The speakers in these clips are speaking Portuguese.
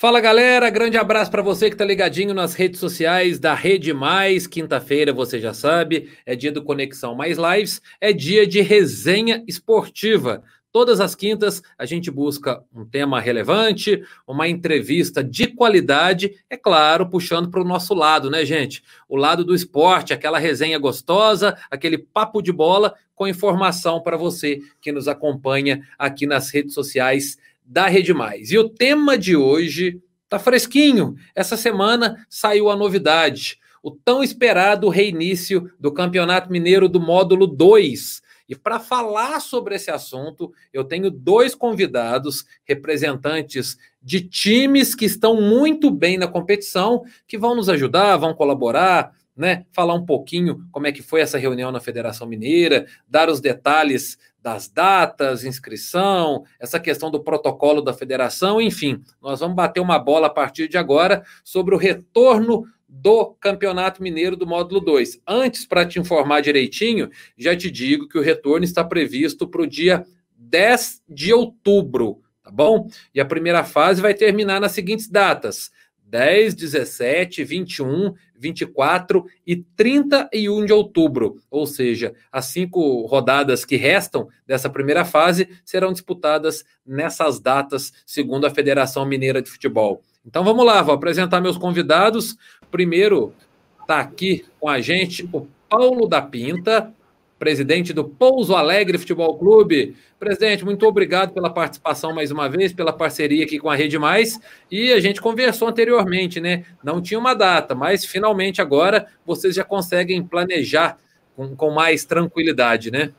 Fala galera, grande abraço para você que está ligadinho nas redes sociais da Rede Mais. Quinta-feira, você já sabe, é dia do Conexão Mais Lives, é dia de resenha esportiva. Todas as quintas a gente busca um tema relevante, uma entrevista de qualidade, é claro, puxando para o nosso lado, né, gente? O lado do esporte, aquela resenha gostosa, aquele papo de bola com informação para você que nos acompanha aqui nas redes sociais da Rede Mais. E o tema de hoje tá fresquinho. Essa semana saiu a novidade, o tão esperado reinício do Campeonato Mineiro do módulo 2. E para falar sobre esse assunto, eu tenho dois convidados, representantes de times que estão muito bem na competição, que vão nos ajudar, vão colaborar, né? Falar um pouquinho como é que foi essa reunião na Federação Mineira, dar os detalhes das datas, inscrição, essa questão do protocolo da federação, enfim, nós vamos bater uma bola a partir de agora sobre o retorno do Campeonato Mineiro do módulo 2. Antes, para te informar direitinho, já te digo que o retorno está previsto para o dia 10 de outubro, tá bom? E a primeira fase vai terminar nas seguintes datas: 10, 17, 21, 24 e 31 de outubro. Ou seja, as cinco rodadas que restam dessa primeira fase serão disputadas nessas datas, segundo a Federação Mineira de Futebol. Então vamos lá, vou apresentar meus convidados. Primeiro está aqui com a gente o Paulo da Pinta, presidente do Pouso Alegre Futebol Clube. Presidente, muito obrigado pela participação mais uma vez, pela parceria aqui com a Rede Mais. E a gente conversou anteriormente, né? Não tinha uma data, mas finalmente agora vocês já conseguem planejar com, com mais tranquilidade, né?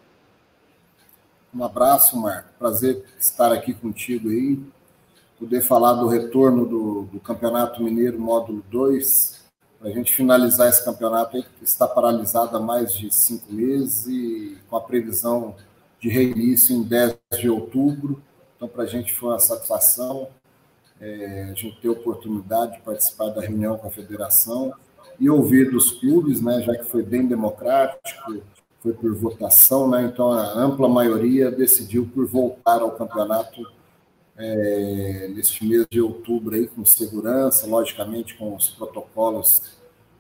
Um abraço, Marco. Prazer estar aqui contigo aí. Poder falar do retorno do, do Campeonato Mineiro Módulo 2 para a gente finalizar esse campeonato que está paralisado há mais de cinco meses e com a previsão de reinício em 10 de outubro. Então, para a gente foi uma satisfação é, a gente ter a oportunidade de participar da reunião com a federação e ouvir dos clubes, né, já que foi bem democrático, foi por votação, né, então a ampla maioria decidiu por voltar ao campeonato é, neste mês de outubro aí com segurança, logicamente com os protocolos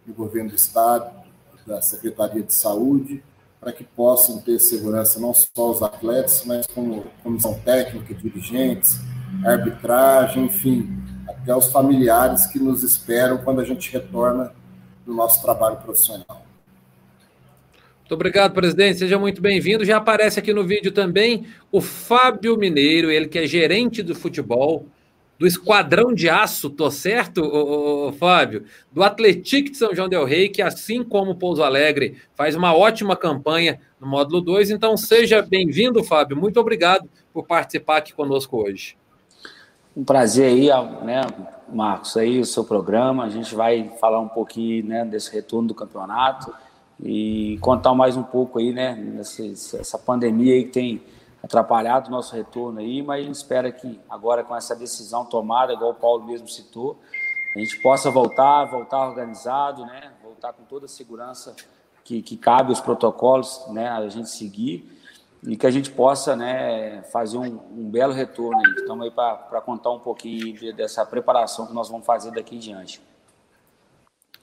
do governo do estado, da Secretaria de Saúde, para que possam ter segurança não só os atletas, mas como comissão técnica, dirigentes, arbitragem, enfim, até os familiares que nos esperam quando a gente retorna do nosso trabalho profissional. Muito obrigado, presidente. Seja muito bem-vindo. Já aparece aqui no vídeo também o Fábio Mineiro, ele que é gerente do futebol do Esquadrão de Aço, tô certo, ô, ô, Fábio? Do Atlético de São João del Rei, que assim como o Pouso Alegre faz uma ótima campanha no módulo 2. Então seja bem-vindo, Fábio. Muito obrigado por participar aqui conosco hoje. Um prazer aí, né, Marcos, aí o seu programa. A gente vai falar um pouquinho né, desse retorno do campeonato e contar mais um pouco aí, né, nessa essa pandemia aí que tem atrapalhado o nosso retorno aí, mas a gente espera que agora com essa decisão tomada, igual o Paulo mesmo citou, a gente possa voltar, voltar organizado, né, voltar com toda a segurança que, que cabe os protocolos, né, a gente seguir e que a gente possa, né, fazer um, um belo retorno aí. Estamos aí para contar um pouquinho dessa preparação que nós vamos fazer daqui em diante.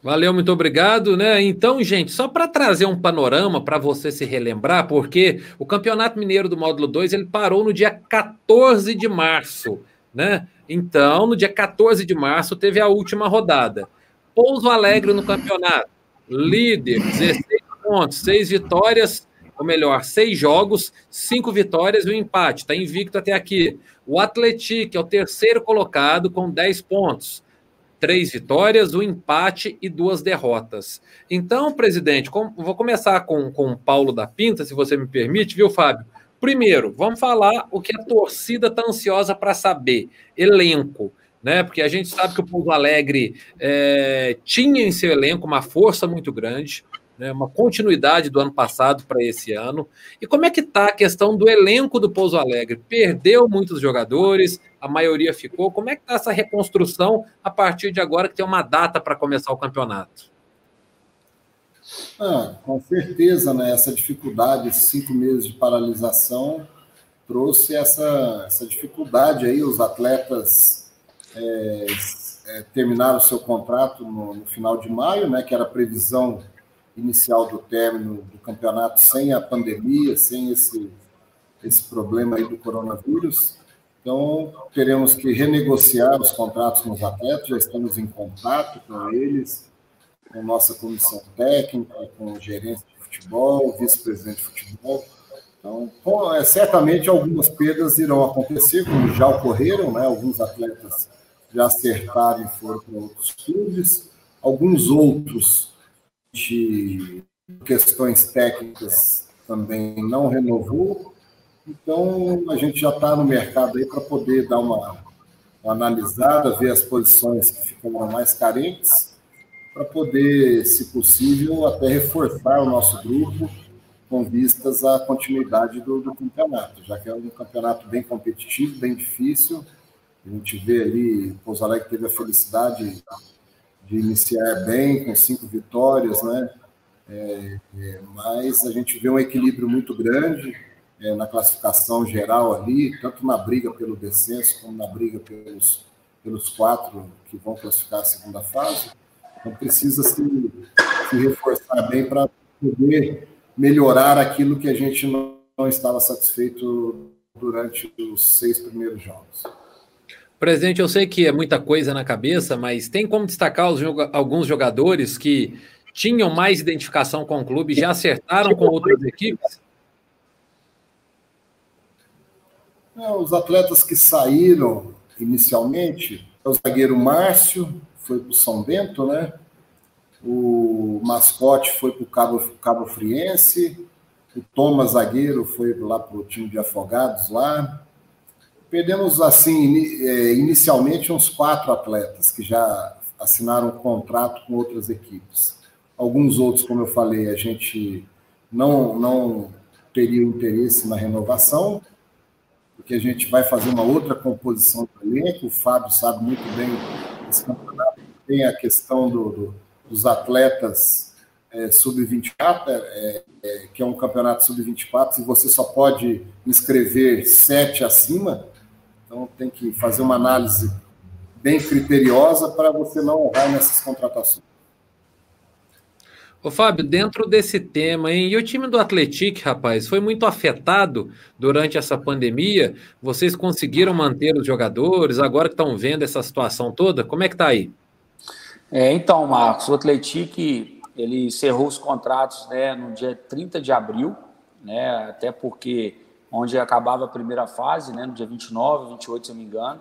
Valeu, muito obrigado, né? Então, gente, só para trazer um panorama para você se relembrar, porque o Campeonato Mineiro do Módulo 2 ele parou no dia 14 de março, né? Então, no dia 14 de março teve a última rodada. Pouso Alegre no campeonato, líder, 16 pontos, 6 vitórias, ou melhor, 6 jogos, 5 vitórias e um empate, está invicto até aqui. O Atlético é o terceiro colocado com 10 pontos três vitórias, um empate e duas derrotas. Então, presidente, com, vou começar com, com o Paulo da Pinta, se você me permite, viu, Fábio? Primeiro, vamos falar o que a torcida está ansiosa para saber: elenco. Né? Porque a gente sabe que o Pouso Alegre é, tinha em seu elenco uma força muito grande, né, uma continuidade do ano passado para esse ano. E como é que está a questão do elenco do Pouso Alegre? Perdeu muitos jogadores, a maioria ficou. Como é que está essa reconstrução a partir de agora que tem uma data para começar o campeonato? Ah, com certeza, né? Essa dificuldade, esses cinco meses de paralisação, trouxe essa, essa dificuldade aí. Os atletas é, é, terminaram o seu contrato no, no, final de maio, né, que era a previsão inicial do término do campeonato sem a pandemia, sem esse, esse problema aí do coronavírus. Então, teremos que renegociar os contratos com os atletas, já estamos em contato com eles, com nossa comissão técnica, com o gerente de futebol, vice-presidente de futebol. Então, é, certamente algumas perdas irão acontecer, como já ocorreram, né? alguns atletas já acertaram e foram para outros clubes, alguns outros de questões técnicas também não renovou. Então, a gente já está no mercado aí para poder dar uma, uma, analisada, ver as posições que ficaram mais carentes, para poder, se possível, até reforçar o nosso grupo com vistas à continuidade do, do campeonato, já que é um campeonato bem competitivo, bem difícil, a gente vê ali, Pouso Alegre teve a felicidade de iniciar bem, com cinco vitórias, né? É, é, mas a gente vê um equilíbrio muito grande é, na classificação geral ali, tanto na briga pelo descenso, como na briga pelos, pelos quatro que vão classificar a segunda fase. Então precisa se, se reforçar bem para poder melhorar aquilo que a gente não, não estava satisfeito durante os seis primeiros jogos. Presidente, eu sei que é muita coisa na cabeça, mas tem como destacar os, alguns jogadores que tinham mais identificação com o clube, já acertaram com outras equipes? É, os atletas que saíram inicialmente, o zagueiro Márcio foi para o São Bento, né? O mascote foi para o Cabo, Cabo Friense, o Thomas zagueiro foi lá para o time de afogados lá. Perdemos, assim, é, inicialmente uns quatro atletas que já assinaram contrato com outras equipes. Alguns outros, como eu falei, a gente não, não teria interesse na renovação, porque a gente vai fazer uma outra composição do elenco. O Fábio sabe muito bem esse campeonato. Tem a questão do, do, dos atletas é, sub-24, é, é, que é um campeonato sub-24, e você só pode inscrever sete acima. Então, tem que fazer uma análise bem criteriosa para você não errar nessas contratações. Ô, Fábio, dentro desse tema, hein? E o time do Atlético, rapaz, foi muito afetado durante essa pandemia? Vocês conseguiram manter os jogadores? Agora que estão vendo essa situação toda, como é que tá aí? É, então, Marcos, o Atlético, ele encerrou os contratos né, no dia 30 de abril, né, até porque onde acabava a primeira fase, né, no dia 29, 28, se eu me engano.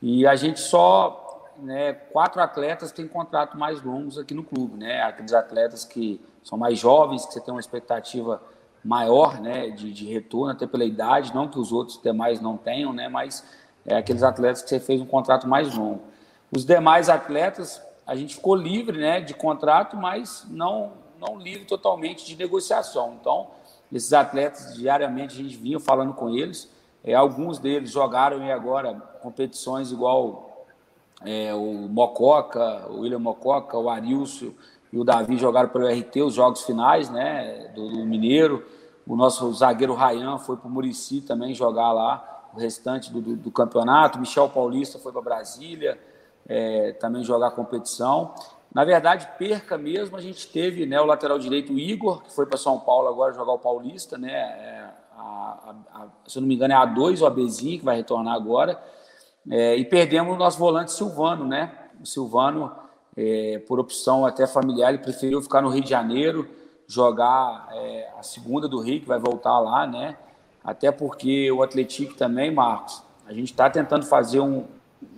E a gente só, né, quatro atletas têm contrato mais longos aqui no clube, né? Aqueles atletas que são mais jovens, que você tem uma expectativa maior, né, de, de retorno, até pela idade, não que os outros demais não tenham, né, mas é aqueles atletas que você fez um contrato mais longo. Os demais atletas, a gente ficou livre, né, de contrato, mas não não livre totalmente de negociação. Então, esses atletas, diariamente, a gente vinha falando com eles. É, alguns deles jogaram e agora competições igual é, o Mococa, o William Mococa, o Arilson e o Davi jogaram pelo RT os jogos finais né, do, do Mineiro. O nosso zagueiro Rayan foi para o Murici também jogar lá o restante do, do, do campeonato. Michel Paulista foi para Brasília é, também jogar competição. Na verdade, perca mesmo, a gente teve né, o lateral direito o Igor, que foi para São Paulo agora jogar o Paulista, né? É, a, a, a, se eu não me engano, é a A2, o Abezinho, que vai retornar agora. É, e perdemos o nosso volante Silvano, né? O Silvano, é, por opção até familiar, ele preferiu ficar no Rio de Janeiro, jogar é, a segunda do Rio, que vai voltar lá, né? Até porque o Atlético também, Marcos, a gente está tentando fazer um,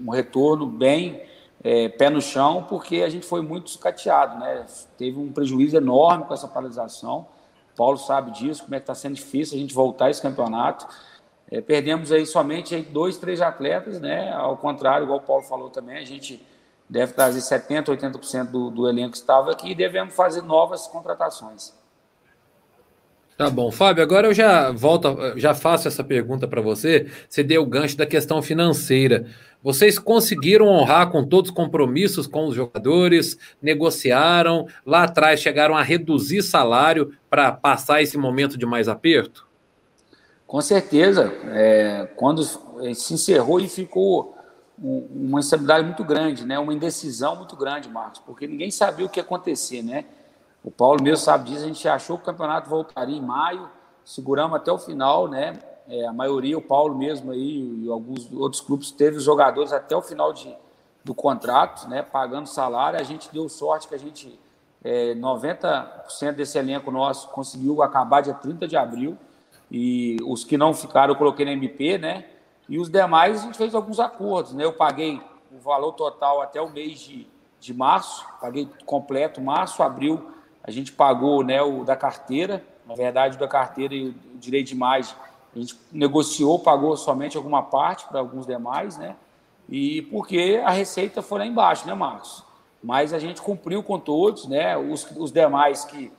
um retorno bem é, pé no chão, porque a gente foi muito sucateado, né? Teve um prejuízo enorme com essa paralisação. Paulo sabe disso, como é que está sendo difícil a gente voltar esse campeonato. É, perdemos aí somente aí dois, três atletas, né? Ao contrário, igual o Paulo falou também, a gente deve trazer 70%, 80% do, do elenco que estava aqui e devemos fazer novas contratações. Tá bom, Fábio, agora eu já volto, já faço essa pergunta para você. Você deu o gancho da questão financeira. Vocês conseguiram honrar com todos os compromissos com os jogadores, negociaram, lá atrás chegaram a reduzir salário para passar esse momento de mais aperto? Com certeza. É, quando se encerrou e ficou uma instabilidade muito grande, né? uma indecisão muito grande, Marcos, porque ninguém sabia o que ia acontecer. Né? O Paulo mesmo sabe disso, a gente achou que o campeonato voltaria em maio, seguramos até o final, né? É, a maioria, o Paulo mesmo aí e alguns outros clubes, teve os jogadores até o final de, do contrato, né? Pagando salário. A gente deu sorte que a gente, é, 90% desse elenco nosso conseguiu acabar dia 30 de abril. E os que não ficaram, eu coloquei na MP, né? E os demais a gente fez alguns acordos, né? Eu paguei o valor total até o mês de, de março, paguei completo, março, abril, a gente pagou né, o da carteira, na verdade, o da carteira e o direito de imagem, a gente negociou, pagou somente alguma parte para alguns demais, né? E porque a receita foi lá embaixo, né, Marcos? Mas a gente cumpriu com todos, né? Os, os demais que,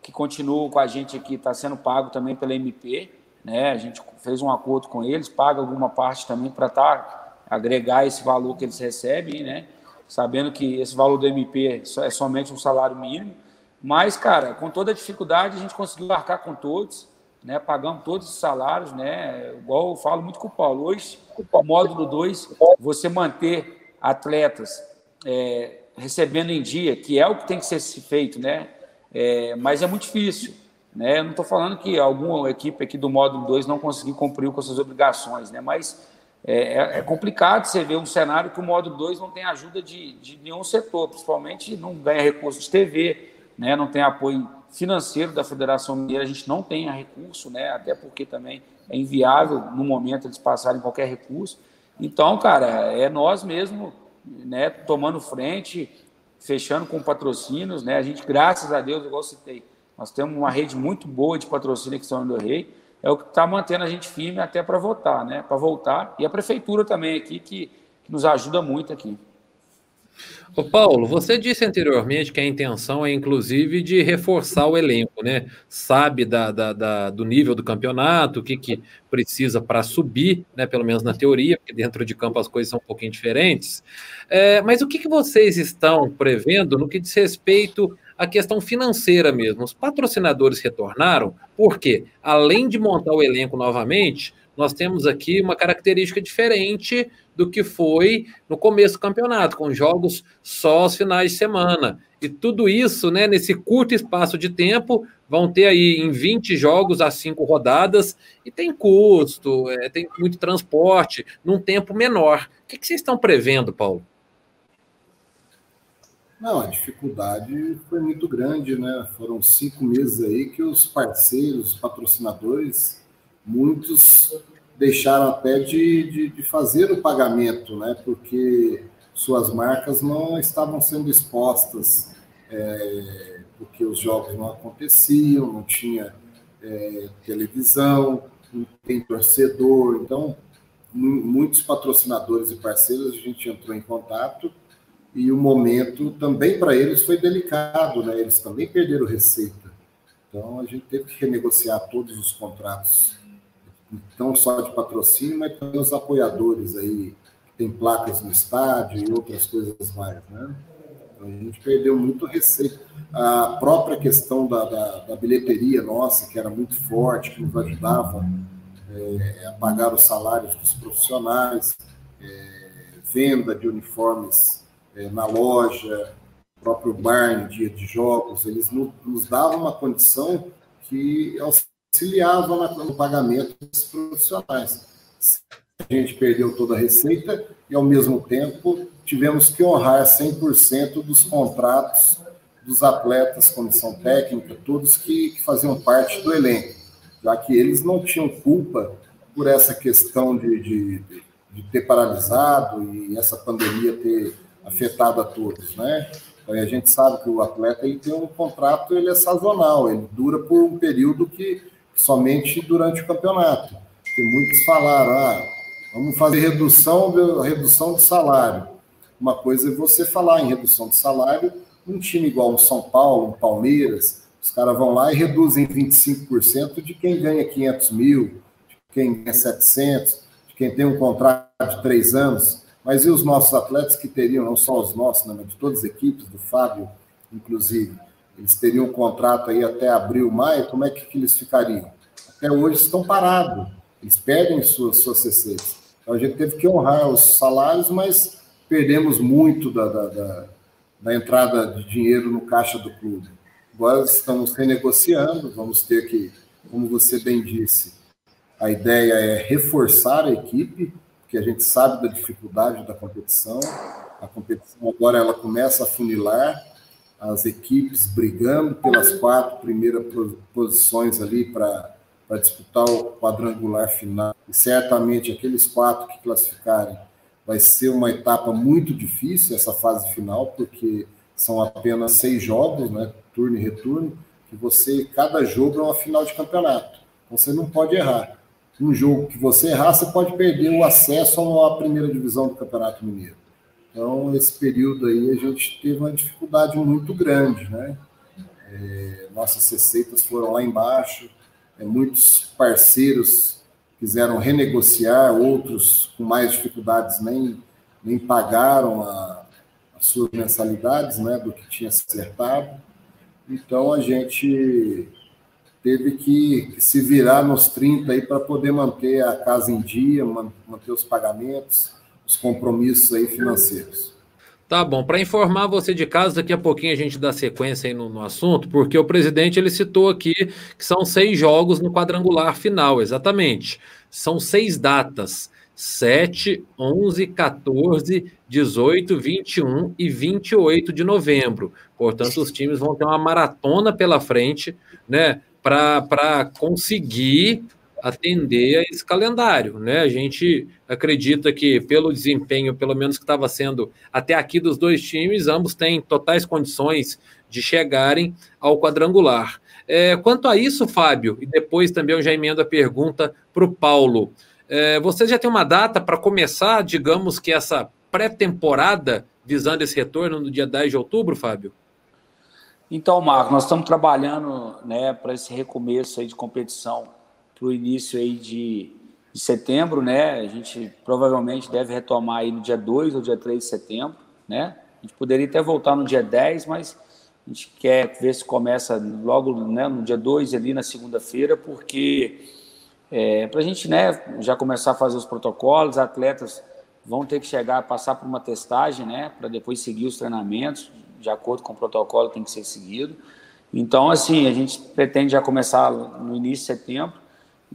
que continuam com a gente aqui está sendo pago também pela MP, né? A gente fez um acordo com eles, paga alguma parte também para tá, agregar esse valor que eles recebem, né? Sabendo que esse valor do MP é somente um salário mínimo. Mas, cara, com toda a dificuldade, a gente conseguiu arcar com todos, né? Pagamos todos os salários, né? Igual eu falo muito com o Paulo. Hoje, o módulo 2, você manter atletas é, recebendo em dia, que é o que tem que ser feito, né? É, mas é muito difícil. Né? Eu não estou falando que alguma equipe aqui do módulo 2 não conseguiu cumprir com suas obrigações, né? mas é, é, é complicado você ver um cenário que o módulo 2 não tem ajuda de, de nenhum setor, principalmente não ganha recursos de TV, né? não tem apoio financeiro da Federação Mineira, a gente não tem recurso, né? até porque também é inviável no momento eles passarem qualquer recurso. Então, cara, é nós mesmo né, tomando frente, fechando com patrocínios, né? A gente, graças a Deus, igual citei, nós temos uma rede muito boa de patrocínio aqui em São do Rei, é o que está mantendo a gente firme até para voltar, né? Para voltar. E a prefeitura também aqui, que, que nos ajuda muito aqui. Ô Paulo, você disse anteriormente que a intenção é, inclusive, de reforçar o elenco, né? Sabe da, da, da do nível do campeonato, o que, que precisa para subir, né? Pelo menos na teoria, porque dentro de campo as coisas são um pouquinho diferentes. É, mas o que, que vocês estão prevendo no que diz respeito a questão financeira mesmo. Os patrocinadores retornaram, porque além de montar o elenco novamente, nós temos aqui uma característica diferente do que foi no começo do campeonato, com jogos só aos finais de semana. E tudo isso, né, nesse curto espaço de tempo, vão ter aí em 20 jogos as cinco rodadas, e tem custo, é, tem muito transporte, num tempo menor. O que, que vocês estão prevendo, Paulo? Não, a dificuldade foi muito grande, né? Foram cinco meses aí que os parceiros, os patrocinadores, muitos deixaram até de, de, de, fazer o pagamento, né? Porque suas marcas não estavam sendo expostas, é, porque os jogos não aconteciam, não tinha é, televisão, não tem torcedor, então muitos patrocinadores e parceiros a gente entrou em contato e o momento também para eles foi delicado, né? Eles também perderam receita. Então a gente teve que renegociar todos os contratos, não só de patrocínio, mas também os apoiadores aí, que tem placas no estádio e outras coisas mais, né? Então a gente perdeu muito receita. A própria questão da, da, da bilheteria nossa, que era muito forte, que nos ajudava é, a pagar os salários dos profissionais, é, venda de uniformes é, na loja, próprio bar em dia de jogos, eles nos davam uma condição que auxiliava no pagamento dos profissionais. A gente perdeu toda a receita e, ao mesmo tempo, tivemos que honrar 100% dos contratos dos atletas, comissão técnica, todos que, que faziam parte do elenco, já que eles não tinham culpa por essa questão de, de, de ter paralisado e essa pandemia ter afetado a todos, né? Então, a gente sabe que o atleta ele tem um contrato, ele é sazonal, ele dura por um período que somente durante o campeonato. Porque muitos falaram, ah, vamos fazer redução de, redução de salário. Uma coisa é você falar em redução de salário, um time igual o São Paulo, o Palmeiras, os caras vão lá e reduzem 25% de quem ganha 500 mil, de quem ganha 700, de quem tem um contrato de três anos. Mas e os nossos atletas que teriam, não só os nossos, né, mas de todas as equipes, do Fábio, inclusive, eles teriam um contrato aí até abril, maio, como é que, que eles ficariam? Até hoje estão parados, eles perdem suas, suas. Então, a gente teve que honrar os salários, mas perdemos muito da, da, da, da entrada de dinheiro no caixa do clube. Agora estamos renegociando, vamos ter que, como você bem disse, a ideia é reforçar a equipe, porque a gente sabe da dificuldade da competição. A competição agora ela começa a funilar, as equipes brigando pelas quatro primeiras posições ali para disputar o quadrangular final. E certamente aqueles quatro que classificarem vai ser uma etapa muito difícil essa fase final, porque são apenas seis jogos, né, turno e retorno, que você cada jogo é uma final de campeonato. Então, você não pode errar. Um jogo que você errar, você pode perder o acesso à primeira divisão do Campeonato Mineiro. Então, esse período aí, a gente teve uma dificuldade muito grande, né? É, nossas receitas foram lá embaixo, é, muitos parceiros quiseram renegociar, outros com mais dificuldades nem, nem pagaram a, as suas mensalidades né, do que tinha acertado. Então a gente teve que se virar nos 30 aí para poder manter a casa em dia, manter os pagamentos, os compromissos aí financeiros. Tá bom, para informar você de casa, daqui a pouquinho a gente dá sequência aí no, no, assunto, porque o presidente ele citou aqui que são seis jogos no quadrangular final, exatamente. São seis datas: 7, 11, 14, 18, 21 e 28 de novembro. Portanto, os times vão ter uma maratona pela frente, né, para conseguir atender a esse calendário, né? A gente acredita que pelo desempenho, pelo menos que estava sendo até aqui dos dois times, ambos têm totais condições de chegarem ao quadrangular. É, quanto a isso, Fábio, e depois também eu já emendo a pergunta para o Paulo. É, você já tem uma data para começar, digamos que essa pré-temporada visando esse retorno no dia 10 de outubro, Fábio? Então, Marco, nós estamos trabalhando né, para esse recomeço aí de competição para o início aí de, de, setembro, né? A gente provavelmente deve retomar aí no dia 2 ou dia 3 de setembro, né? A gente poderia até voltar no dia 10, mas a gente quer ver se começa logo né, no dia 2 ali na segunda-feira, porque é, para a gente né, já começar a fazer os protocolos, atletas vão ter que chegar, passar por uma testagem, né, para depois seguir os treinamentos, de acordo com o protocolo tem que ser seguido. Então, assim, a gente pretende já começar no início de setembro,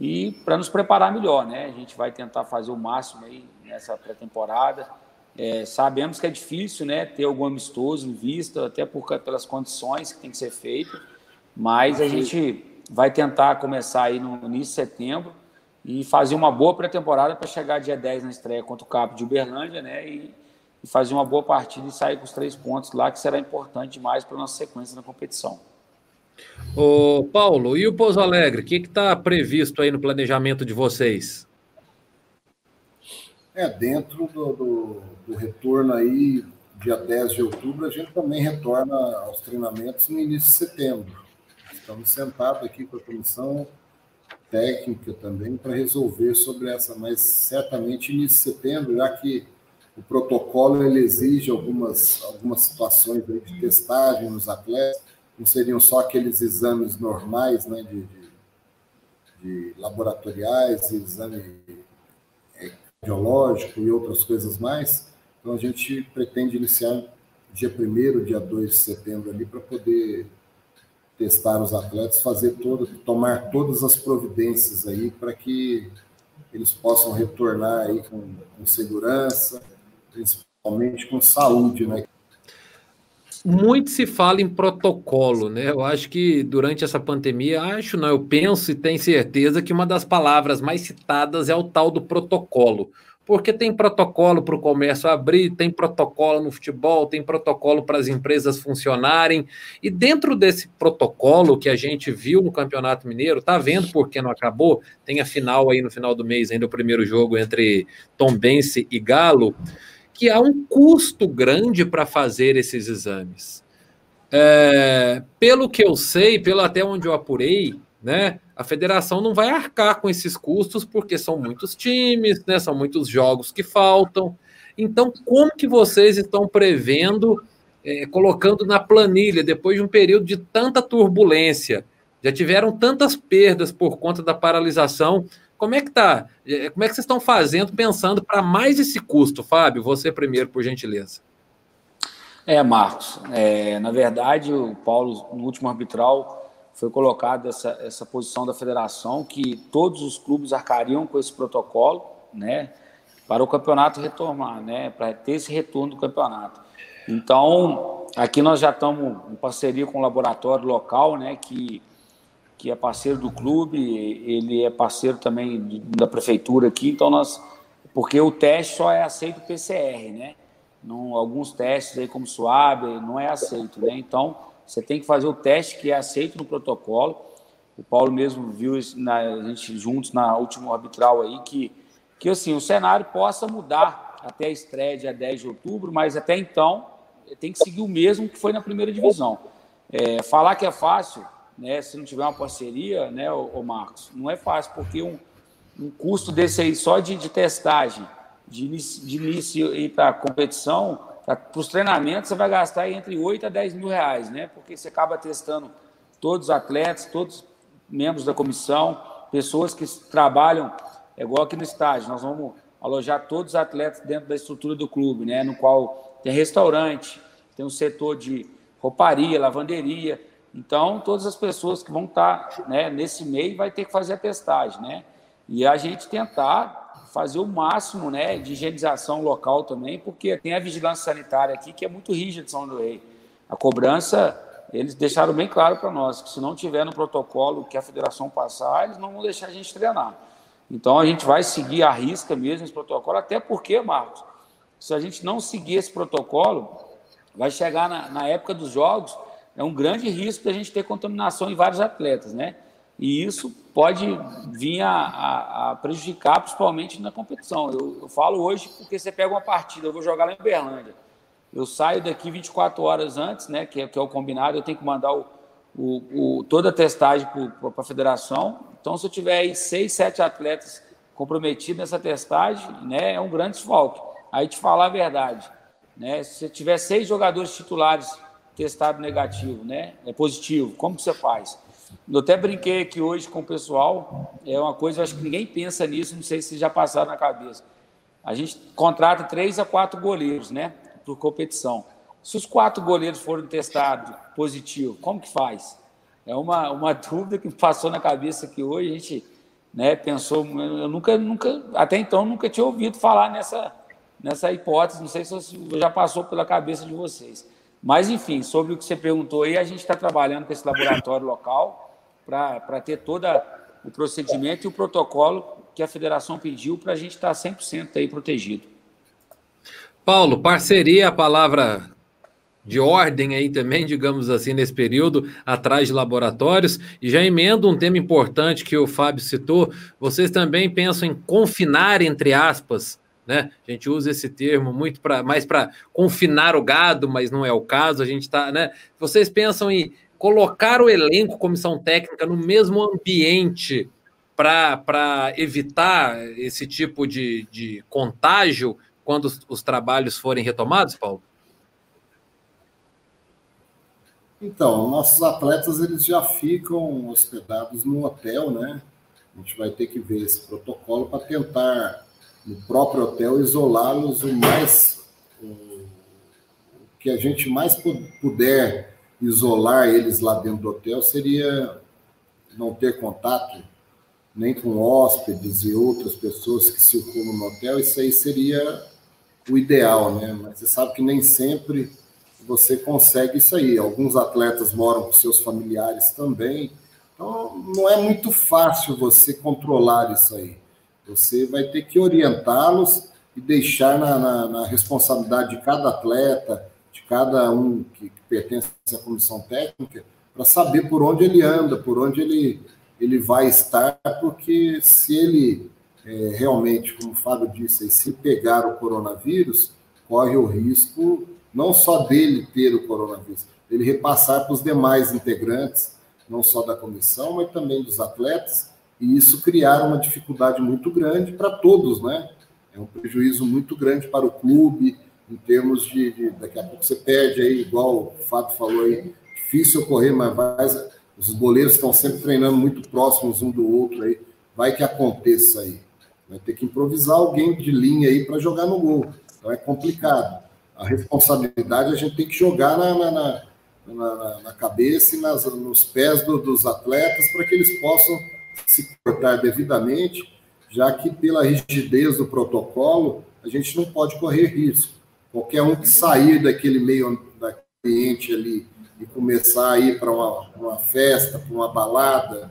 e para nos preparar melhor, né? A gente vai tentar fazer o máximo aí nessa pré-temporada. É, sabemos que é difícil, né? Ter algum amistoso em vista, até por, pelas condições que tem que ser feito, mas a gente vai tentar começar aí no início de setembro e fazer uma boa pré-temporada para chegar dia 10 na estreia contra o Capo de Uberlândia, né? E, e fazer uma boa partida e sair com os três pontos lá, que será importante demais para a nossa sequência na competição. Ô, Paulo, e o Pouso Alegre? O que está previsto aí no planejamento de vocês? É, dentro do, do, do, retorno aí, dia 10 de outubro, a gente também retorna aos treinamentos no início de setembro. Estamos sentados aqui com a comissão técnica também para resolver sobre essa, mas certamente início de setembro, já que o protocolo ele exige algumas, algumas situações de testagem nos atletas, não seriam só aqueles exames normais, né, de, de, de laboratoriais, exame é, cardiológico e outras coisas mais. Então, a gente pretende iniciar dia 1 dia 2 de setembro ali, para poder testar os atletas, fazer todo, tomar todas as providências aí para que eles possam retornar aí com, com segurança, principalmente com saúde, né? Muito se fala em protocolo, né? Eu acho que durante essa pandemia, acho não, eu penso e tenho certeza que uma das palavras mais citadas é o tal do protocolo. Porque tem protocolo para o comércio abrir, tem protocolo no futebol, tem protocolo para as empresas funcionarem. E dentro desse protocolo que a gente viu no Campeonato Mineiro, tá vendo porque não acabou? Tem a final aí no final do mês, ainda o primeiro jogo entre Tombense e Galo que há um custo grande para fazer esses exames. É, pelo que eu sei, pelo até onde eu apurei, né, a federação não vai arcar com esses custos porque são muitos times, né, são muitos jogos que faltam. Então, como que vocês estão prevendo, é, colocando na planilha, depois de um período de tanta turbulência, já tiveram tantas perdas por conta da paralisação. Como é que tá? É, como é que vocês estão fazendo pensando para mais esse custo, Fábio? Você primeiro, por gentileza. É, Marcos. É, na verdade, o Paulo, no último arbitral, foi colocado essa, essa posição da federação que todos os clubes arcariam com esse protocolo, né? Para o campeonato retornar, né? Para ter esse retorno do campeonato. Então, aqui nós já estamos em parceria com o laboratório local, né? Que que é parceiro do clube, ele é parceiro também da prefeitura aqui, então nós, porque o teste só é aceito PCR, né? Não, alguns testes aí como suave não é aceito, né? Então você tem que fazer o teste que é aceito no protocolo. O Paulo mesmo viu na, a gente juntos na última arbitral aí que que assim o cenário possa mudar até a estreia dia 10 de outubro, mas até então tem que seguir o mesmo que foi na primeira divisão. É, falar que é fácil né, se não tiver uma parceria, né, o, Marcos, não é fácil, porque um, um custo desse aí só de, de testagem, de início, de início e para competição, para os treinamentos, você vai gastar entre 8 a 10 mil reais, né? Porque você acaba testando todos os atletas, todos os membros da comissão, pessoas que trabalham, é igual aqui no estádio, nós vamos alojar todos os atletas dentro da estrutura do clube, né? No qual tem restaurante, tem um setor de rouparia, lavanderia, então, todas as pessoas que vão estar né, nesse meio vai ter que fazer a testagem, né? E a gente tentar fazer o máximo né, de higienização local também, porque tem a vigilância sanitária aqui que é muito rígida de São do Rei. A cobrança, eles deixaram bem claro para nós que se não tiver no protocolo que a federação passar, eles não vão deixar a gente treinar. Então, a gente vai seguir a risca mesmo esse protocolo, até porque, Marcos, se a gente não seguir esse protocolo, vai chegar na, na época dos jogos é um grande risco da gente ter contaminação em vários atletas, né? E isso pode vir a, a, a prejudicar, principalmente na competição. Eu, eu, falo hoje porque você pega uma partida, eu vou jogar lá em Berlândia. Eu saio daqui 24 horas antes, né? Que é, que é o combinado, eu tenho que mandar o, o, o toda a testagem para a federação. Então, se eu tiver aí seis, sete atletas comprometidos nessa testagem, né? É um grande desfalque. Aí, te falar a verdade, né? Se você tiver seis jogadores titulares testado negativo, né? É positivo. Como que você faz? Eu até brinquei aqui hoje com o pessoal, é uma coisa, acho que ninguém pensa nisso, não sei se já passaram na cabeça. A gente contrata três a quatro goleiros, né? Por competição. Se os quatro goleiros forem testados positivo, como que faz? É uma, uma dúvida que passou na cabeça aqui hoje, a gente né, pensou, eu nunca, nunca, até então nunca tinha ouvido falar nessa, nessa hipótese, não sei se já passou pela cabeça de vocês. Mas, enfim, sobre o que você perguntou aí, a gente está trabalhando com esse laboratório local para ter todo o procedimento e o protocolo que a federação pediu para a gente estar tá 100% aí protegido. Paulo, parceria, a palavra de ordem aí também, digamos assim, nesse período, atrás de laboratórios. E já emendo um tema importante que o Fábio citou, vocês também pensam em confinar, entre aspas, né? A gente usa esse termo muito para mais para confinar o gado, mas não é o caso. A gente está, né? Vocês pensam em colocar o elenco, comissão técnica, no mesmo ambiente para evitar esse tipo de, de contágio quando os, os trabalhos forem retomados, Paulo? Então, nossos atletas eles já ficam hospedados no hotel, né? A gente vai ter que ver esse protocolo para tentar no próprio hotel, isolá-los o mais. Que a gente mais puder isolar eles lá dentro do hotel seria não ter contato nem com hóspedes e outras pessoas que circulam no hotel, isso aí seria o ideal, né? Mas você sabe que nem sempre você consegue isso aí. Alguns atletas moram com seus familiares também, então não é muito fácil você controlar isso aí. Você vai ter que orientá-los e deixar na, na, na, responsabilidade de cada atleta, de cada um que, que pertence à comissão técnica, para saber por onde ele anda, por onde ele, ele vai estar, porque se ele é, realmente, como o Fábio disse, se pegar o coronavírus, corre o risco não só dele ter o coronavírus, ele repassar para os demais integrantes, não só da comissão, mas também dos atletas, e isso criar uma dificuldade muito grande para todos, né? É um prejuízo muito grande para o clube, em termos de, de, daqui a pouco você perde aí, igual o Fábio falou aí, difícil ocorrer, mas vai, Os goleiros estão sempre treinando muito próximos um do outro aí. Vai que aconteça aí. Vai ter que improvisar alguém de linha aí para jogar no gol. Então é complicado. A responsabilidade a gente tem que jogar na, na, na, na, na cabeça e nas, nos pés do, dos atletas para que eles possam se cortar devidamente, já que pela rigidez do protocolo a gente não pode correr risco. Qualquer um que sair daquele meio ambiente ali e começar a ir para uma, uma, festa, para uma balada,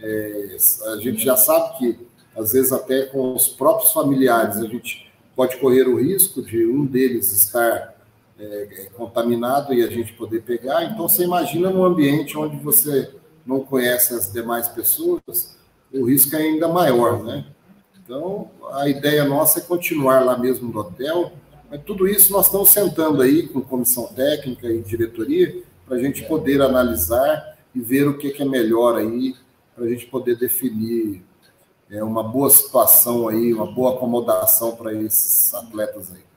é, a gente já sabe que, às vezes, até com os próprios familiares, a gente pode correr o risco de um deles estar é contaminado e a gente poder pegar. Então, você imagina num ambiente onde você não conhece as demais pessoas, o risco é ainda maior, né? Então, a ideia nossa é continuar lá mesmo no hotel, mas tudo isso nós estamos sentando aí com comissão técnica e diretoria para a gente poder analisar e ver o que, que é melhor aí, para a gente poder definir é, uma boa situação aí, uma boa acomodação para esses atletas aí.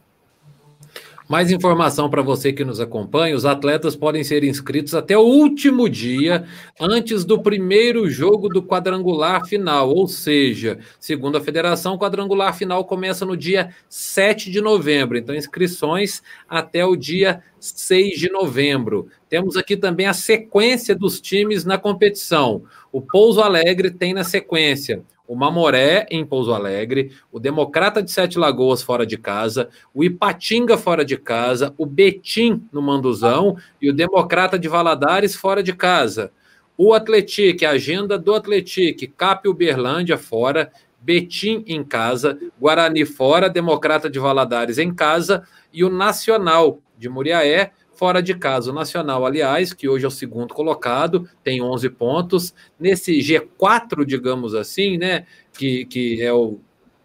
Mais informação para você que nos acompanha: os atletas podem ser inscritos até o último dia antes do primeiro jogo do quadrangular final, ou seja, segundo a federação, o quadrangular final começa no dia 7 de novembro. Então, inscrições até o dia 6 de novembro. Temos aqui também a sequência dos times na competição. O Pouso Alegre tem na sequência o Mamoré em Pouso Alegre, o Democrata de Sete Lagoas fora de casa, o Ipatinga fora de casa, o Betim no Manduzão e o Democrata de Valadares fora de casa. O Atletique, a agenda do Atletique, Cap Uberlândia fora, Betim em casa, Guarani fora, Democrata de Valadares em casa e o Nacional de Muriaé fora de casa. O Nacional, aliás, que hoje é o segundo colocado, tem 11 pontos. Nesse G4, digamos assim, né, que, que é o,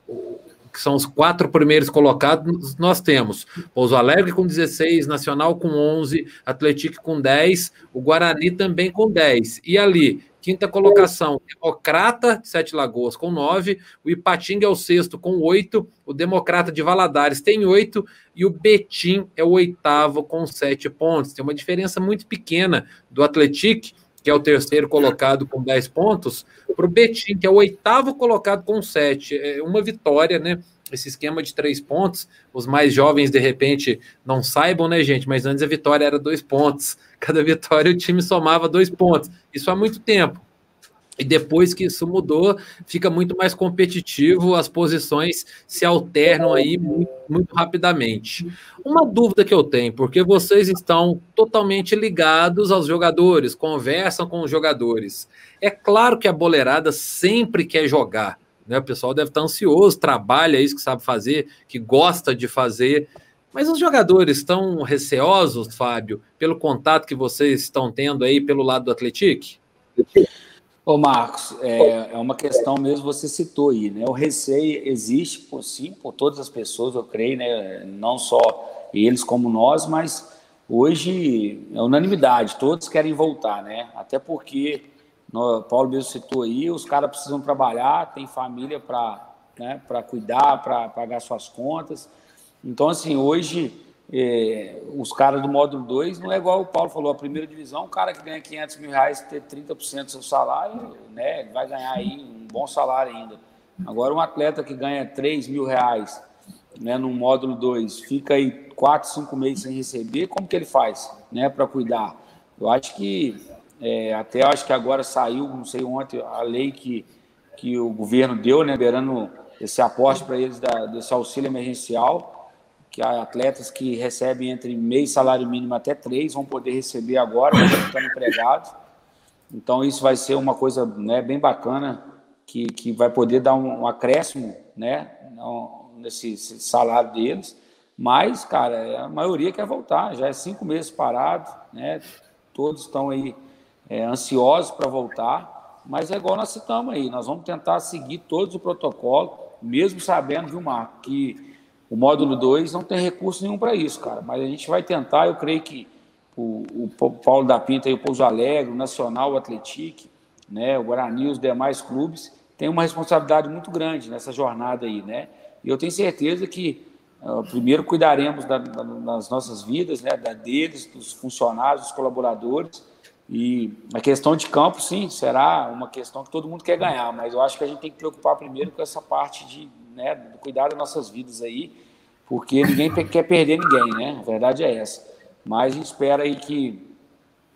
o que são os quatro primeiros colocados, nós temos Pouso Alegre com 16, Nacional com 11, Atlético com 10, o Guarani também com 10. E ali, Quinta colocação, Democrata de Sete Lagoas com nove, o Ipatinga é o sexto com oito, o Democrata de Valadares tem oito e o Betim é o oitavo com sete pontos. Tem uma diferença muito pequena do Atlético, que é o terceiro colocado com dez pontos, para o Betim, que é o oitavo colocado com sete. É uma vitória, né? Esse esquema de três pontos, os mais jovens de repente não saibam, né, gente? Mas antes a vitória era dois pontos. Cada vitória o time somava dois pontos. Isso há muito tempo. E depois que isso mudou, fica muito mais competitivo, as posições se alternam aí muito, muito, rapidamente. Uma dúvida que eu tenho, porque vocês estão totalmente ligados aos jogadores, conversam com os jogadores. É claro que a boleirada sempre quer jogar, né? O pessoal deve estar ansioso, trabalha isso que sabe fazer, que gosta de fazer. Mas os jogadores estão receosos, Fábio, pelo contato que vocês estão tendo aí pelo lado do Atlético? Ô Marcos, é, é, uma questão mesmo, você citou aí, né? O receio existe, por sim, por todas as pessoas, eu creio, né? Não só eles como nós, mas hoje é unanimidade, todos querem voltar, né? Até porque no, Paulo mesmo citou aí, os caras precisam trabalhar, tem família para né, cuidar, para pagar suas contas. Então, assim, hoje, é, os caras do módulo 2 não é igual o Paulo falou, a primeira divisão, um cara que ganha 500 mil reais, ter 30% do seu salário, né, vai ganhar aí um bom salário ainda. Agora, um atleta que ganha 3 mil reais né, no módulo 2, fica aí 4, 5 meses sem receber, como que ele faz né, para cuidar? Eu acho que é, até acho que agora saiu, não sei ontem, a lei que, que o governo deu, né, liberando esse aporte para eles da, desse auxílio emergencial, que atletas que recebem entre meio salário mínimo até três vão poder receber agora, estão empregados. Então isso vai ser uma coisa né, bem bacana, que, que vai poder dar um, um acréscimo né, nesse salário deles. Mas, cara, a maioria quer voltar, já é cinco meses parado, né? Todos estão aí é, ansiosos para voltar, mas é igual nós citamos aí, nós vamos tentar seguir todos o protocolo, mesmo sabendo, viu, Marco, que o módulo 2 não tem recurso nenhum para isso, cara, mas a gente vai tentar, eu creio que o, o Paulo da Pinta e o Pouso Alegre, o Nacional, o Atlético, né, o Guarani, os demais clubes, têm uma responsabilidade muito grande nessa jornada aí, né, e eu tenho certeza que uh, primeiro cuidaremos da, da, das nossas vidas, né, da deles, dos funcionários, dos colaboradores, E a questão de campo, sim, será uma questão que todo mundo quer ganhar, mas eu acho que a gente tem que preocupar primeiro com essa parte de né, cuidar das nossas vidas aí, porque ninguém quer perder ninguém, né? A verdade é essa. Mas a gente espera aí que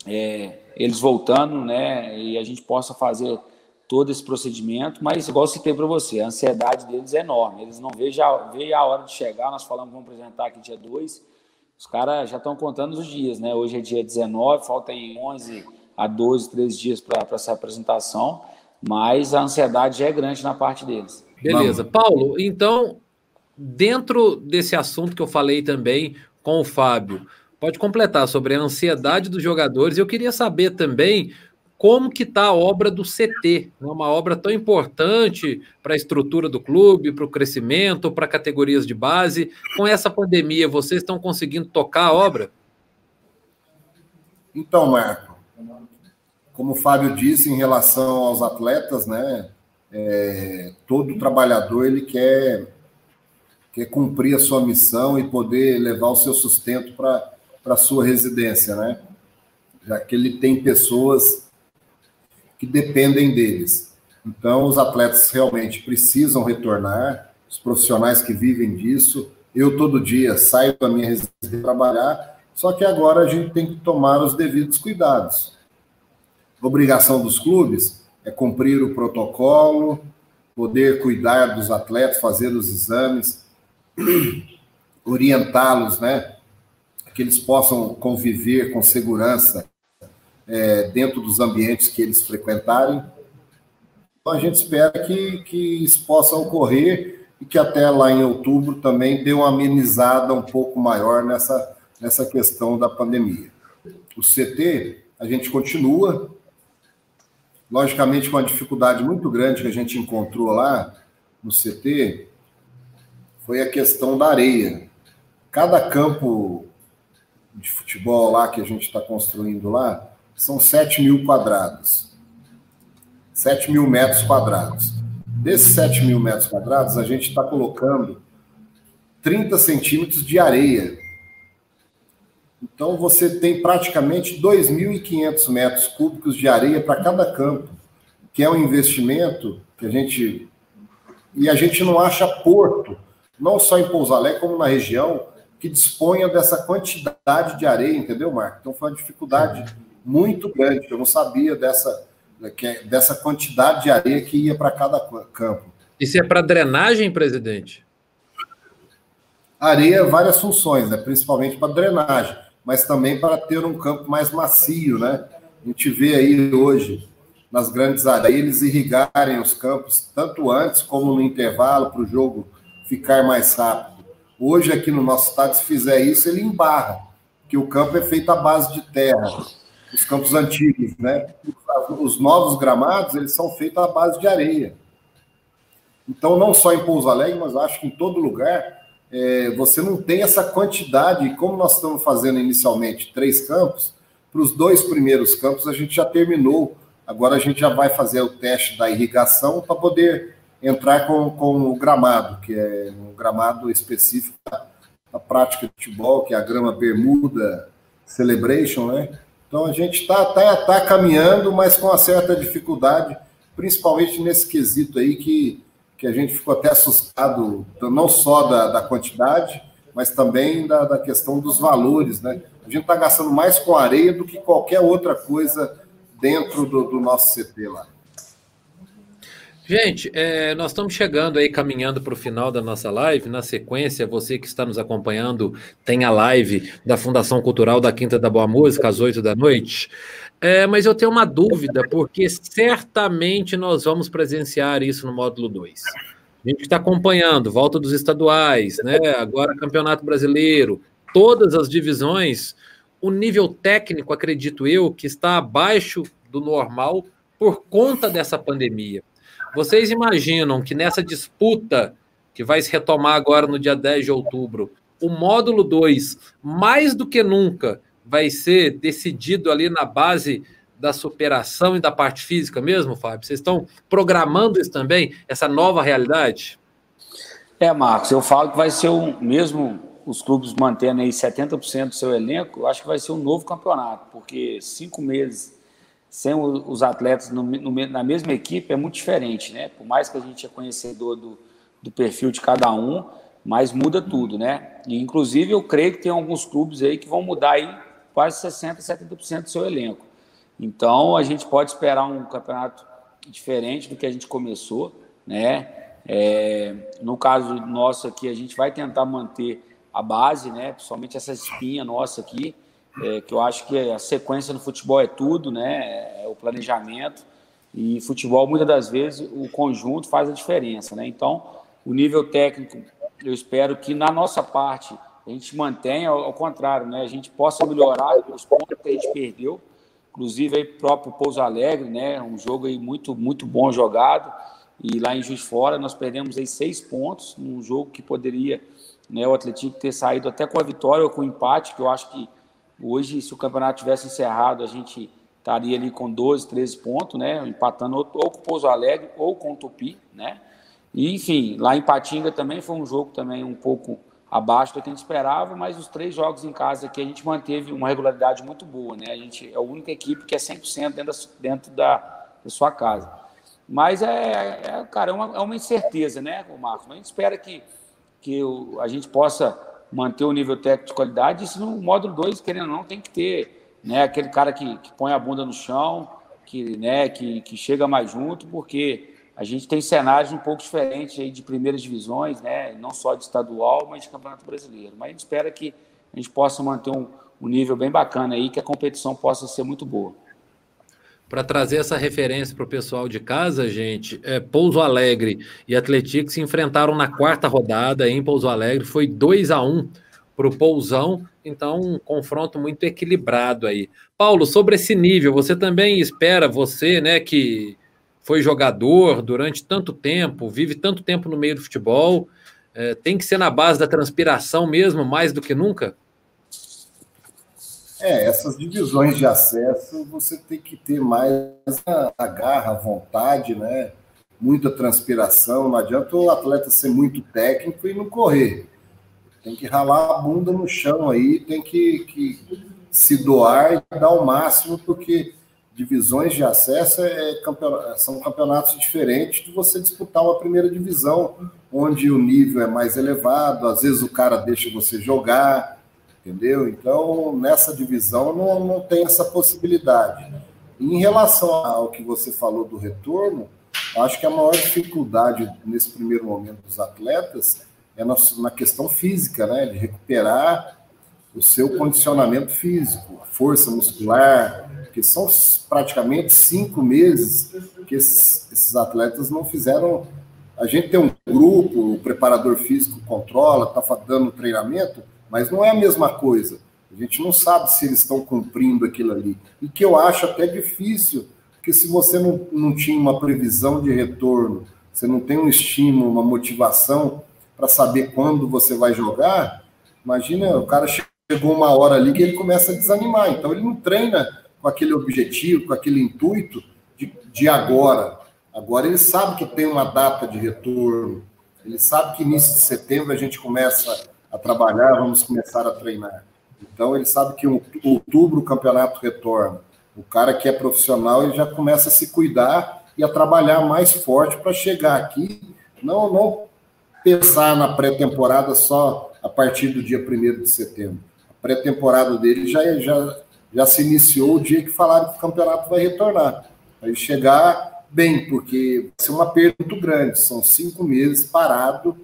é, eles voltando, né, e a gente possa fazer todo esse procedimento, mas igual eu citei para você, a ansiedade deles é enorme. Eles não veem, veem a hora de chegar, nós falamos, vamos apresentar aqui dia 2, os caras já estão contando os dias, né? Hoje é dia 19, falta aí 11 a 12, 13 dias para essa apresentação, mas a ansiedade já é grande na parte deles. Beleza. Vamos. Paulo, então, dentro desse assunto que eu falei também com o Fábio, pode completar sobre a ansiedade dos jogadores. Eu queria saber também como que está a obra do CT, né? uma obra tão importante para a estrutura do clube, para o crescimento, para categorias de base. Com essa pandemia, vocês estão conseguindo tocar a obra? Então, Marco, como o Fábio disse em relação aos atletas, né, é, todo trabalhador ele quer, quer cumprir a sua missão e poder levar o seu sustento para a sua residência, né? Já que ele tem pessoas que dependem deles. Então, os atletas realmente precisam retornar, os profissionais que vivem disso. Eu, todo dia, saio da minha residência trabalhar, só que agora a gente tem que tomar os devidos cuidados. Obrigação dos clubes é cumprir o protocolo, poder cuidar dos atletas, fazer os exames, orientá-los, né? Que eles possam conviver com segurança é, dentro dos ambientes que eles frequentarem. Então, a gente espera que, que isso possa ocorrer e que até lá em outubro também dê uma amenizada um pouco maior nessa, nessa questão da pandemia. O CT, a gente continua, logicamente com uma dificuldade muito grande que a gente encontrou lá no CT, foi a questão da areia. Cada campo de futebol lá que a gente está construindo lá, são 7 mil quadrados. 7 mil metros quadrados. Desses 7 mil metros quadrados, a gente está colocando 30 centímetros de areia. Então, você tem praticamente 2.500 metros cúbicos de areia para cada campo, que é um investimento que a gente. E a gente não acha porto, não só em Pouso Alegre, como na região, que disponha dessa quantidade de areia, entendeu, Marco? Então, foi uma dificuldade muito grande. Eu não sabia dessa, dessa quantidade de areia que ia para cada campo. Isso é para drenagem, presidente? Areia, várias funções, né? principalmente para drenagem, mas também para ter um campo mais macio. Né? A gente vê aí hoje, nas grandes areias, eles irrigarem os campos, tanto antes como no intervalo, para o jogo ficar mais rápido. Hoje, aqui no nosso estado, se fizer isso, ele embarra, que o campo é feito à base de terra os campos antigos, né? Os novos gramados, eles são feitos à base de areia. Então, não só em Pouso Alegre, mas acho que em todo lugar, é, você não tem essa quantidade, como nós estamos fazendo inicialmente três campos, para os dois primeiros campos a gente já terminou. Agora a gente já vai fazer o teste da irrigação para poder entrar com, com o gramado, que é um gramado específico da prática de futebol, que é a grama bermuda celebration, né? Então a gente está tá, tá caminhando, mas com uma certa dificuldade, principalmente nesse quesito aí que, que a gente ficou até assustado, não só da, da quantidade, mas também da, da questão dos valores, né? A gente está gastando mais com areia do que qualquer outra coisa dentro do, do nosso CT lá. Gente, é, nós estamos chegando aí, caminhando para o final da nossa live. Na sequência, você que está nos acompanhando, tem a live da Fundação Cultural da Quinta da Boa Música, às 8 da noite. É, mas eu tenho uma dúvida, porque certamente nós vamos presenciar isso no módulo 2. A gente está acompanhando, volta dos estaduais, né? agora Campeonato Brasileiro, todas as divisões. O nível técnico, acredito eu, que está abaixo do normal por conta dessa pandemia. Vocês imaginam que nessa disputa que vai se retomar agora no dia 10 de outubro, o módulo 2, mais do que nunca, vai ser decidido ali na base da superação e da parte física mesmo, Fábio? Vocês estão programando isso também, essa nova realidade? É, Marcos, eu falo que vai ser o mesmo os clubes mantendo aí 70% do seu elenco, eu acho que vai ser um novo campeonato, porque cinco meses sem os atletas no, no, na mesma equipe é muito diferente, né? Por mais que a gente é conhecedor do, do perfil de cada um, mas muda tudo, né? E, inclusive, eu creio que tem alguns clubes aí que vão mudar aí quase 60%, 70% do seu elenco. Então, a gente pode esperar um campeonato diferente do que a gente começou, né? É, no caso nosso aqui, a gente vai tentar manter a base, né? Principalmente essa espinha nossa aqui, é, que eu acho que a sequência no futebol é tudo, né? É o planejamento. E futebol, muitas das vezes, o conjunto faz a diferença, né? Então, o nível técnico, eu espero que na nossa parte a gente mantenha, ao contrário, né? A gente possa melhorar os pontos que a gente perdeu. Inclusive, aí, próprio Pouso Alegre, né? Um jogo aí muito, muito bom jogado. E lá em Juiz Fora, nós perdemos aí seis pontos num jogo que poderia né, o Atlético ter saído até com a vitória ou com o empate, que eu acho que hoje, se o campeonato tivesse encerrado, a gente estaria ali com 12, 13 pontos, né? Empatando ou, com o Pouso Alegre ou com o Tupi, né? E, enfim, lá em Patinga também foi um jogo também um pouco abaixo do que a gente esperava, mas os três jogos em casa aqui a gente manteve uma regularidade muito boa, né? A gente é a única equipe que é 100% dentro da, dentro da, da sua casa. Mas é, é cara, é uma, é uma incerteza, né, Marcos? A gente espera que, que o, a gente possa manter o nível técnico de qualidade. Isso no módulo 2, querendo ou não, tem que ter né, aquele cara que, que põe a bunda no chão, que, né, que, que chega mais junto, porque a gente tem cenários um pouco diferentes aí de primeiras divisões, né, não só de estadual, mas de campeonato brasileiro. Mas a gente espera que a gente possa manter um, um nível bem bacana aí, que a competição possa ser muito boa. Para trazer essa referência para o pessoal de casa, gente, é, Pouso Alegre e Atlético se enfrentaram na quarta rodada em Pouso Alegre, foi 2 a 1 para o Pousão, então um confronto muito equilibrado aí. Paulo, sobre esse nível, você também espera, você, né, que foi jogador durante tanto tempo, vive tanto tempo no meio do futebol, é, tem que ser na base da transpiração mesmo, mais do que nunca? É, essas divisões de acesso você tem que ter mais a, a garra, a vontade, né? Muita transpiração. Não adianta o atleta ser muito técnico e não correr. Tem que ralar a bunda no chão aí, tem que, que se doar e dar o máximo, porque divisões de acesso é, são campeonatos diferentes de você disputar uma primeira divisão, onde o nível é mais elevado, às vezes o cara deixa você jogar, entendeu? Então, nessa divisão não, não tem essa possibilidade. Em relação ao que você falou do retorno, acho que a maior dificuldade nesse primeiro momento dos atletas é na, na questão física, né? De recuperar o seu condicionamento físico, a força muscular, que são praticamente cinco meses que esses, esses atletas não fizeram. A gente tem um grupo, o preparador físico controla, está dando treinamento, mas não é a mesma coisa. A gente não sabe se eles estão cumprindo aquilo ali. E que eu acho até difícil, porque se você não, não tinha uma previsão de retorno, você não tem um estímulo, uma motivação para saber quando você vai jogar, imagina, o cara chegou uma hora ali que ele começa a desanimar. Então ele não treina com aquele objetivo, com aquele intuito de, de agora. Agora ele sabe que tem uma data de retorno, ele sabe que início de setembro a gente começa a trabalhar, vamos começar a treinar. Então ele sabe que em outubro o campeonato retorna. O cara que é profissional ele já começa a se cuidar e a trabalhar mais forte para chegar aqui, não não pensar na pré-temporada só a partir do dia 1 de setembro. A pré-temporada dele já, já, já se iniciou o dia que falaram que o campeonato vai retornar. Aí chegar bem, porque vai ser uma perda muito grande. São cinco meses parado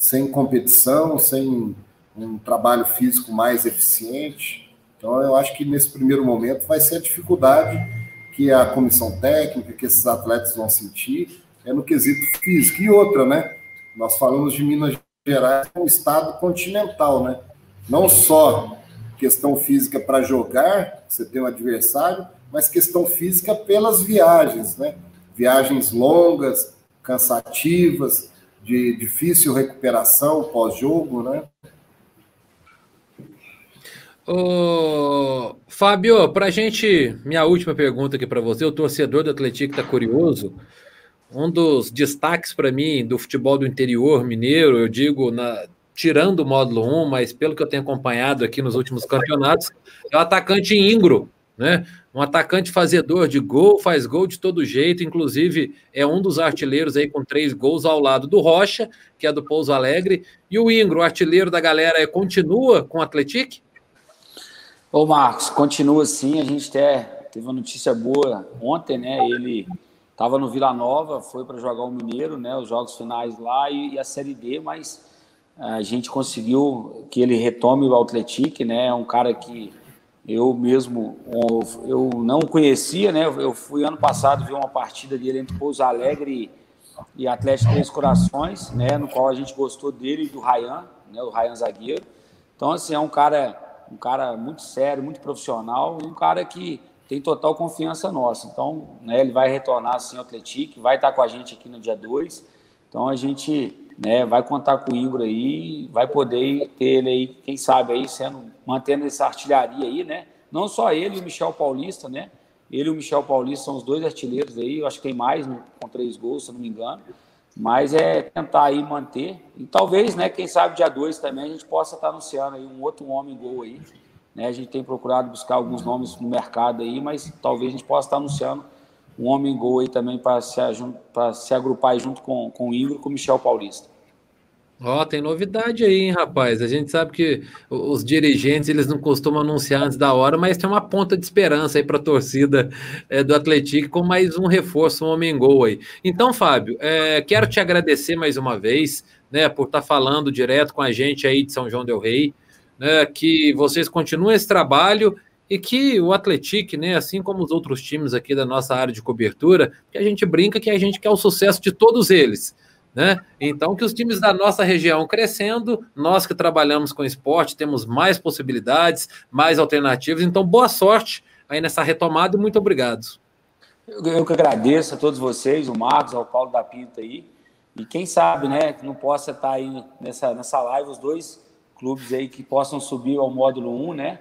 sem competição, sem um trabalho físico mais eficiente. Então, eu acho que nesse primeiro momento vai ser a dificuldade que a comissão técnica, que esses atletas vão sentir, é no quesito físico. E outra, né? Nós falamos de Minas Gerais como um estado continental, né? Não só questão física para jogar, você tem um adversário, mas questão física pelas viagens, né? Viagens longas, cansativas, de difícil recuperação pós-jogo, né? Ô, Fábio, para gente, minha última pergunta aqui para você, o torcedor do Atlético está curioso. Um dos destaques para mim do futebol do interior mineiro, eu digo, na, tirando o módulo 1, mas pelo que eu tenho acompanhado aqui nos últimos campeonatos, é o atacante Ingro, né? Um atacante fazedor de gol, faz gol de todo jeito, inclusive é um dos artilheiros aí com três gols ao lado do Rocha, que é do Pouso Alegre. E o Ingro, artilheiro da galera, continua com o Atletique? Ô Marcos, continua sim. A gente até teve uma notícia boa ontem, né? Ele estava no Vila Nova, foi para jogar o Mineiro, né? Os jogos finais lá e, e a Série D, mas a gente conseguiu que ele retome o Atletique, né? É um cara que eu mesmo eu não conhecia, né? Eu fui ano passado ver uma partida dele entre Pouso Alegre e Atlético Três Corações, né? No qual a gente gostou dele e do Rayan, né? O Rayan zagueiro. Então assim é um cara um cara muito sério, muito profissional e um cara que tem total confiança nossa. Então, né? Ele vai retornar assim ao Atlético, vai estar com a gente aqui no dia 2. Então a gente né, vai contar com o Igor aí, vai poder ter ele aí, quem sabe aí, sendo, mantendo essa artilharia aí, né? Não só ele e o Michel Paulista, né? Ele e o Michel Paulista são os dois artilheiros aí, eu acho que tem mais né, com três gols, se não me engano. Mas é tentar aí manter. E talvez, né, quem sabe dia 2 também a gente possa estar anunciando aí um outro homem gol aí. Né? A gente tem procurado buscar alguns nomes no mercado aí, mas talvez a gente possa estar anunciando um homem gol aí também para se, se agrupar junto com, com o e com o Michel Paulista. Ó, oh, tem novidade aí, hein, rapaz? A gente sabe que os dirigentes eles não costumam anunciar antes da hora, mas tem uma ponta de esperança aí para a torcida é, do Atlético com mais um reforço, um homem gol aí. Então, Fábio, é, quero te agradecer mais uma vez, né, por estar tá falando direto com a gente aí de São João del Rei, né, que vocês continuem esse trabalho e que o Atlético, né, assim como os outros times aqui da nossa área de cobertura, que a gente brinca que a gente quer o sucesso de todos eles né? Então, que os times da nossa região crescendo, nós que trabalhamos com esporte temos mais possibilidades, mais alternativas. Então, boa sorte aí nessa retomada e muito obrigado. Eu, eu que agradeço a todos vocês, o Marcos, ao Paulo da Pinta aí. E quem sabe, né, que não possa estar aí nessa, nessa live os dois clubes aí que possam subir ao módulo 1, né?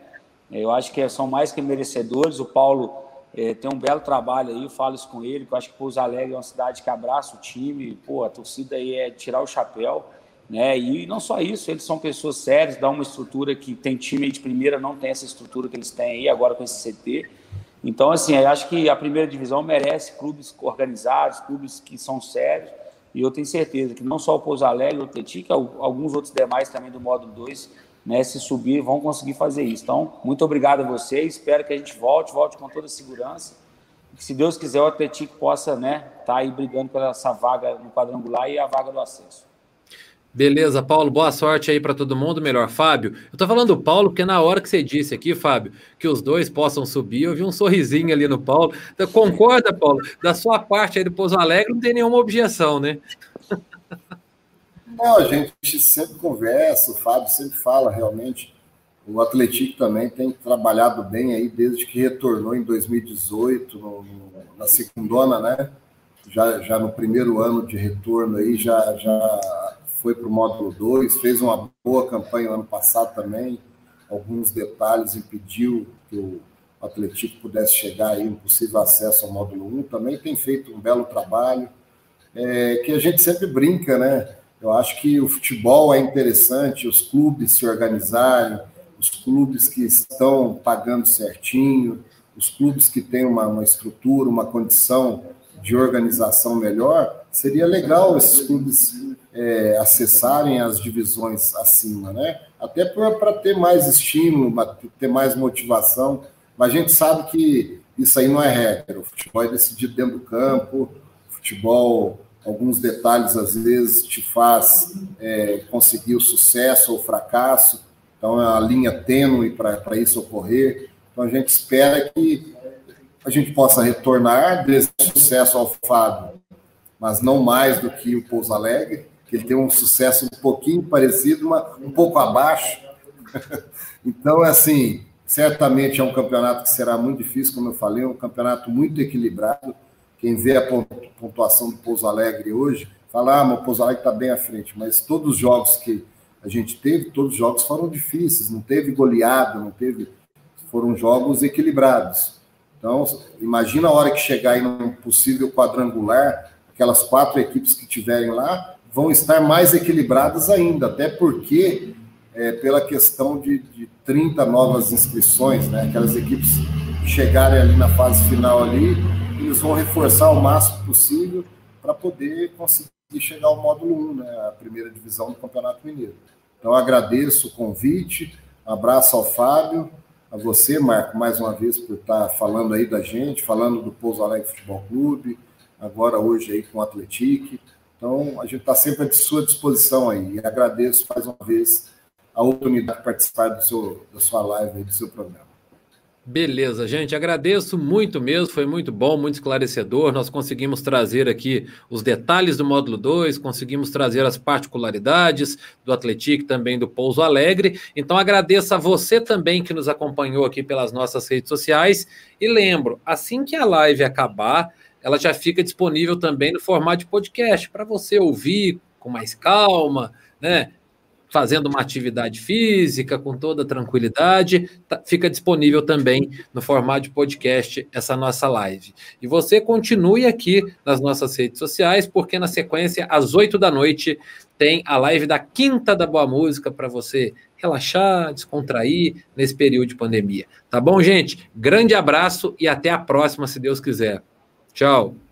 Eu acho que são mais que merecedores. O Paulo é, tem um belo trabalho aí, eu falo isso com ele, que eu acho que Pouso Alegre é uma cidade que abraça o time, pô, a torcida aí é tirar o chapéu, né? E não só isso, eles são pessoas sérias, dá uma estrutura que tem time aí de primeira, não tem essa estrutura que eles têm aí agora com esse CT. Então, assim, eu acho que a primeira divisão merece clubes organizados, clubes que são sérios, e eu tenho certeza que não só o Pouso Alegre, o Tetica, alguns outros demais também do módulo 2 né, se subir, vão conseguir fazer isso. Então, muito obrigado a vocês. Espero que a gente volte, volte com toda a segurança. Que, se Deus quiser, o Atlético possa estar né, tá aí brigando pela essa vaga no quadrangular e a vaga do acesso. Beleza, Paulo, boa sorte aí para todo mundo. Melhor, Fábio. Eu tô falando do Paulo porque na hora que você disse aqui, Fábio, que os dois possam subir, eu vi um sorrisinho ali no Paulo. Então, concorda, Paulo? Da sua parte aí do Pouso Alegre, não tem nenhuma objeção, né? Não, a gente sempre conversa, o Fábio sempre fala realmente. O Atlético também tem trabalhado bem aí desde que retornou em 2018, no, na segundona, né? Já, já no primeiro ano de retorno aí, já, já foi para o módulo 2, fez uma boa campanha ano passado também. Alguns detalhes impediu que o Atlético pudesse chegar aí, um possível acesso ao módulo 1. Também tem feito um belo trabalho, é, que a gente sempre brinca, né? Eu acho que o futebol é interessante, os clubes se organizarem, os clubes que estão pagando certinho, os clubes que têm uma, uma estrutura, uma condição de organização melhor, seria legal esses clubes é, acessarem as divisões acima, né? Até para ter mais estímulo, ter mais motivação. Mas a gente sabe que isso aí não é regra. O futebol é decidido dentro do campo, o futebol alguns detalhes às vezes te faz é, conseguir o sucesso ou o fracasso. Então, é a linha tênue para isso ocorrer. Então, a gente espera que a gente possa retornar desse sucesso ao Fábio, mas não mais do que o Pouso Alegre, que ele tem um sucesso um pouquinho parecido, mas um pouco abaixo. então, assim, certamente é um campeonato que será muito difícil, como eu falei, um campeonato muito equilibrado quem vê a pontuação do Pouso Alegre hoje, fala, ah, mas o Pouso Alegre está bem à frente, mas todos os jogos que a gente teve, todos os jogos foram difíceis, não teve goleado, não teve. Foram jogos equilibrados. Então, imagina a hora que chegar aí num possível quadrangular, aquelas quatro equipes que tiverem lá vão estar mais equilibradas ainda, até porque é, pela questão de, de 30 novas inscrições, né? Aquelas equipes chegarem ali na fase final ali, eles vão reforçar o máximo possível para poder conseguir chegar ao módulo 1, né, a primeira divisão do Campeonato Mineiro. Então, agradeço o convite, abraço ao Fábio, a você, Marco, mais uma vez por estar falando aí da gente, falando do Pouso Alegre Futebol Clube, agora hoje aí com o Atletique. Então, a gente está sempre à sua disposição aí. E agradeço mais uma vez a oportunidade de participar do seu, da sua live aí, do seu programa. Beleza, gente. Agradeço muito mesmo, foi muito bom, muito esclarecedor. Nós conseguimos trazer aqui os detalhes do módulo 2, conseguimos trazer as particularidades do Atlético também do Pouso Alegre. Então agradeço a você também que nos acompanhou aqui pelas nossas redes sociais. E lembro, assim que a live acabar, ela já fica disponível também no formato de podcast para você ouvir com mais calma, né? Fazendo uma atividade física com toda tranquilidade, tá, fica disponível também no formato de podcast essa nossa live. E você continue aqui nas nossas redes sociais, porque na sequência, às oito da noite, tem a live da Quinta da Boa Música para você relaxar, descontrair nesse período de pandemia. Tá bom, gente? Grande abraço e até a próxima, se Deus quiser. Tchau.